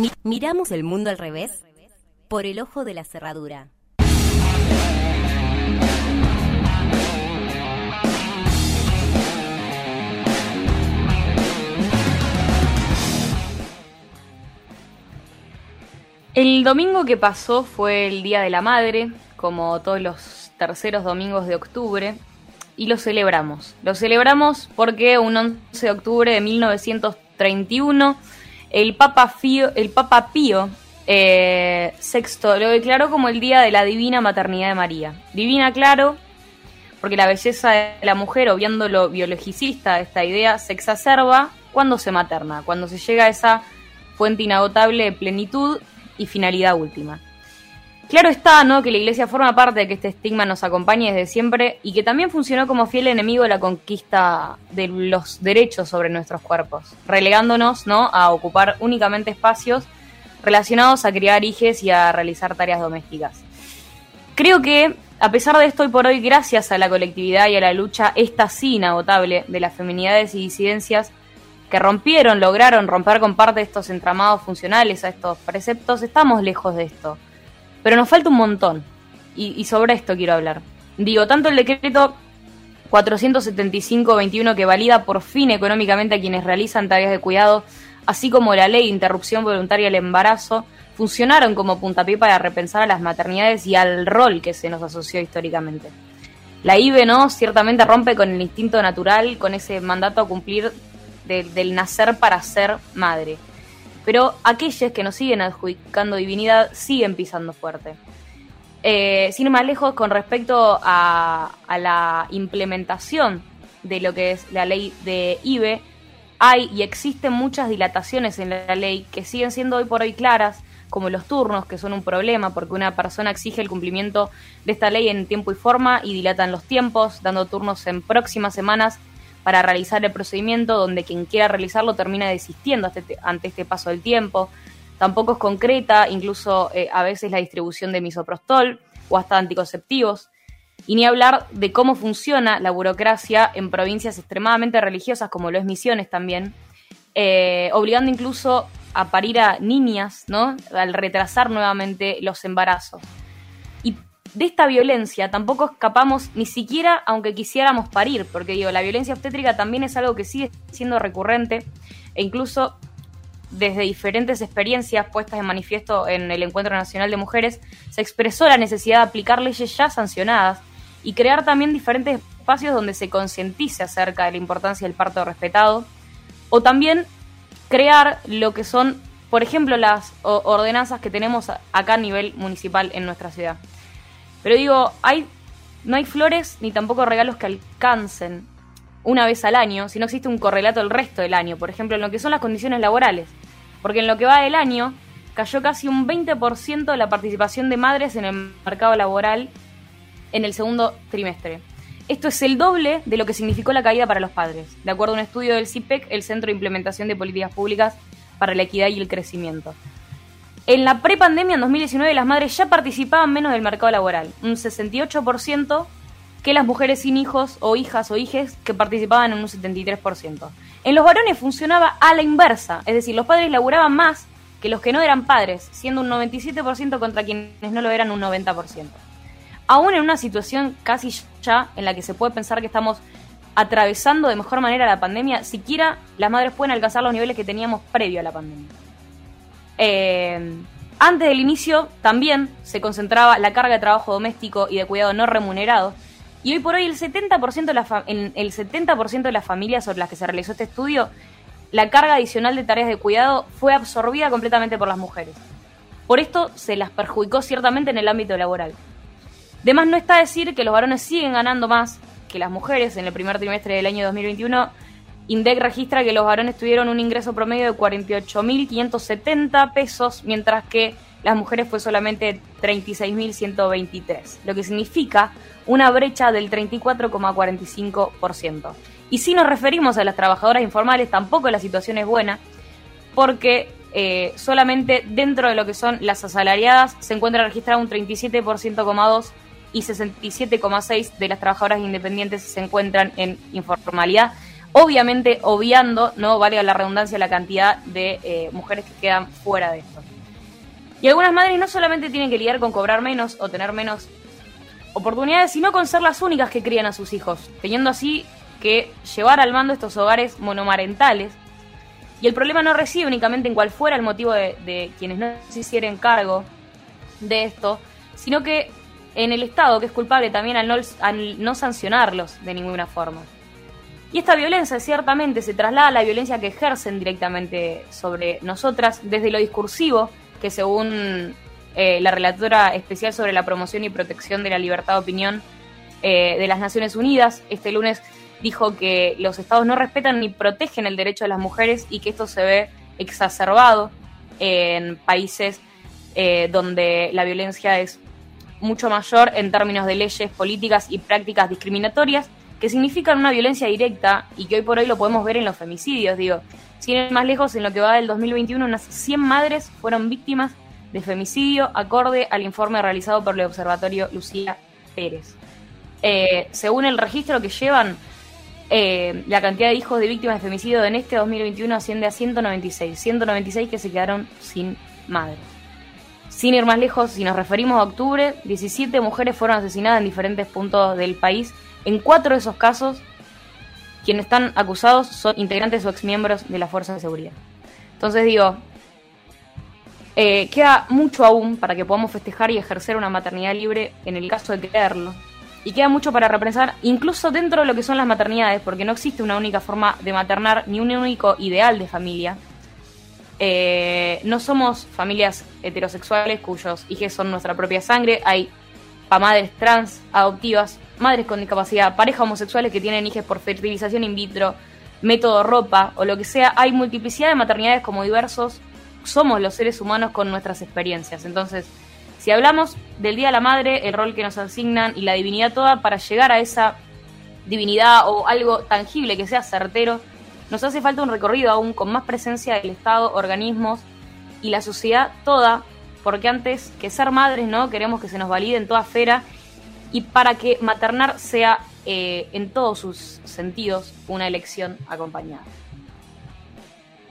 Mi- miramos el mundo al revés por el ojo de la cerradura. El domingo que pasó fue el Día de la Madre, como todos los terceros domingos de octubre, y lo celebramos. Lo celebramos porque un 11 de octubre de 1931 el Papa, Pío, el Papa Pío eh, VI lo declaró como el Día de la Divina Maternidad de María. Divina, claro, porque la belleza de la mujer, obviando lo biologicista esta idea, se exacerba cuando se materna, cuando se llega a esa fuente inagotable de plenitud y finalidad última. Claro está, ¿no?, que la Iglesia forma parte de que este estigma nos acompañe desde siempre y que también funcionó como fiel enemigo de la conquista de los derechos sobre nuestros cuerpos, relegándonos, ¿no?, a ocupar únicamente espacios relacionados a criar hijes y a realizar tareas domésticas. Creo que, a pesar de esto, hoy por hoy, gracias a la colectividad y a la lucha, esta sí inagotable de las feminidades y disidencias que rompieron, lograron romper con parte de estos entramados funcionales a estos preceptos, estamos lejos de esto. Pero nos falta un montón. Y, sobre esto quiero hablar. Digo, tanto el decreto 475-21 que valida por fin económicamente a quienes realizan tareas de cuidado, así como la ley de interrupción voluntaria del embarazo, funcionaron como puntapié para repensar a las maternidades y al rol que se nos asoció históricamente. La IBE, ¿no? Ciertamente rompe con el instinto natural, con ese mandato a cumplir de- del nacer para ser madre. Pero aquellos que nos siguen adjudicando divinidad siguen pisando fuerte. Eh, sin ir más lejos, con respecto a, a la implementación de lo que es la ley de IBE, hay y existen muchas dilataciones en la ley que siguen siendo hoy por hoy claras, como los turnos, que son un problema porque una persona exige el cumplimiento de esta ley en tiempo y forma y dilatan los tiempos, dando turnos en próximas semanas para realizar el procedimiento donde quien quiera realizarlo termina desistiendo ante este, este paso del tiempo. Tampoco es concreta, incluso eh, a veces la distribución de misoprostol o hasta anticonceptivos. Y ni hablar de cómo funciona la burocracia en provincias extremadamente religiosas, como lo es Misiones también, eh, obligando incluso a parir a niñas, ¿no? Al retrasar nuevamente los embarazos. Y de esta violencia tampoco escapamos ni siquiera aunque quisiéramos parir, porque digo, la violencia obstétrica también es algo que sigue siendo recurrente e incluso desde diferentes experiencias puestas en manifiesto en el Encuentro Nacional de Mujeres, se expresó la necesidad de aplicar leyes ya sancionadas y crear también diferentes espacios donde se concientice acerca de la importancia del parto respetado, o también crear lo que son, por ejemplo, las ordenanzas que tenemos acá a nivel municipal en nuestra ciudad. Pero digo, hay, no hay flores ni tampoco regalos que alcancen una vez al año si no existe un correlato el resto del año, por ejemplo, en lo que son las condiciones laborales. Porque en lo que va del año cayó casi un 20% de la participación de madres en el mercado laboral en el segundo trimestre. Esto es el doble de lo que significó la caída para los padres, de acuerdo a un estudio del CIPEC, el Centro de Implementación de Políticas Públicas para la Equidad y el Crecimiento. En la prepandemia, en 2019, las madres ya participaban menos del mercado laboral, un 68% que las mujeres sin hijos o hijas o hijes que participaban en un 73%. En los varones funcionaba a la inversa, es decir, los padres laburaban más que los que no eran padres, siendo un 97% contra quienes no lo eran un 90%. Aún en una situación casi ya en la que se puede pensar que estamos atravesando de mejor manera la pandemia, siquiera las madres pueden alcanzar los niveles que teníamos previo a la pandemia. Eh, antes del inicio también se concentraba la carga de trabajo doméstico y de cuidado no remunerado. Y hoy por hoy el 70%, de en el 70 de las familias sobre las que se realizó este estudio, la carga adicional de tareas de cuidado fue absorbida completamente por las mujeres. Por esto se las perjudicó ciertamente en el ámbito laboral. De más no está decir que los varones siguen ganando más que las mujeres. En el primer trimestre del año 2021, INDEC registra que los varones tuvieron un ingreso promedio de 48.570 pesos, mientras que las mujeres fue solamente 36.123, lo que significa una brecha del 34,45%. Y si nos referimos a las trabajadoras informales, tampoco la situación es buena, porque eh, solamente dentro de lo que son las asalariadas se encuentra registrado un 37,2% y 67,6% de las trabajadoras independientes se encuentran en informalidad. Obviamente obviando, no valga la redundancia, la cantidad de eh, mujeres que quedan fuera de esto. Y algunas madres no solamente tienen que lidiar con cobrar menos o tener menos oportunidades, sino con ser las únicas que crían a sus hijos, teniendo así que llevar al mando estos hogares monomarentales. Y el problema no reside únicamente en cuál fuera el motivo de, quienes no se hicieran cargo de esto, sino que en el Estado, que es culpable también al no, al no sancionarlos de ninguna forma. Y esta violencia ciertamente se traslada a la violencia que ejercen directamente sobre nosotras desde lo discursivo, que según eh, la relatora especial sobre la promoción y protección de la libertad de opinión eh, de las Naciones Unidas, este lunes dijo que los estados no respetan ni protegen el derecho de las mujeres y que esto se ve exacerbado en países eh, donde la violencia es mucho mayor en términos de leyes, políticas y prácticas discriminatorias que significan una violencia directa y que hoy por hoy lo podemos ver en los femicidios. Digo, sin ir más lejos, en lo que va del 2021, unas 100 madres fueron víctimas de femicidio, acorde al informe realizado por el Observatorio Lucía Pérez. Eh, según el registro que llevan, eh, la cantidad de hijos de víctimas de femicidio en este 2021 asciende a 196, 196 que se quedaron sin madre. Sin ir más lejos, si nos referimos a octubre, 17 mujeres fueron asesinadas en diferentes puntos del país. En cuatro de esos casos, quienes están acusados son integrantes o exmiembros de la Fuerza de Seguridad. Entonces digo, eh, queda mucho aún para que podamos festejar y ejercer una maternidad libre en el caso de quererlo. Y queda mucho para repensar, incluso dentro de lo que son las maternidades, porque no existe una única forma de maternar ni un único ideal de familia. Eh, no somos familias heterosexuales cuyos hijos son nuestra propia sangre. Hay madres trans, adoptivas, madres con discapacidad, parejas homosexuales que tienen hijos por fertilización in vitro, método ropa o lo que sea. Hay multiplicidad de maternidades como diversos somos los seres humanos con nuestras experiencias. Entonces, si hablamos del Día de la Madre, el rol que nos asignan y la divinidad toda, para llegar a esa divinidad o algo tangible que sea certero, nos hace falta un recorrido aún con más presencia del Estado, organismos y la sociedad toda, porque antes que ser madres, ¿no? Queremos que se nos valide en toda esfera y para que maternar sea eh, en todos sus sentidos una elección acompañada.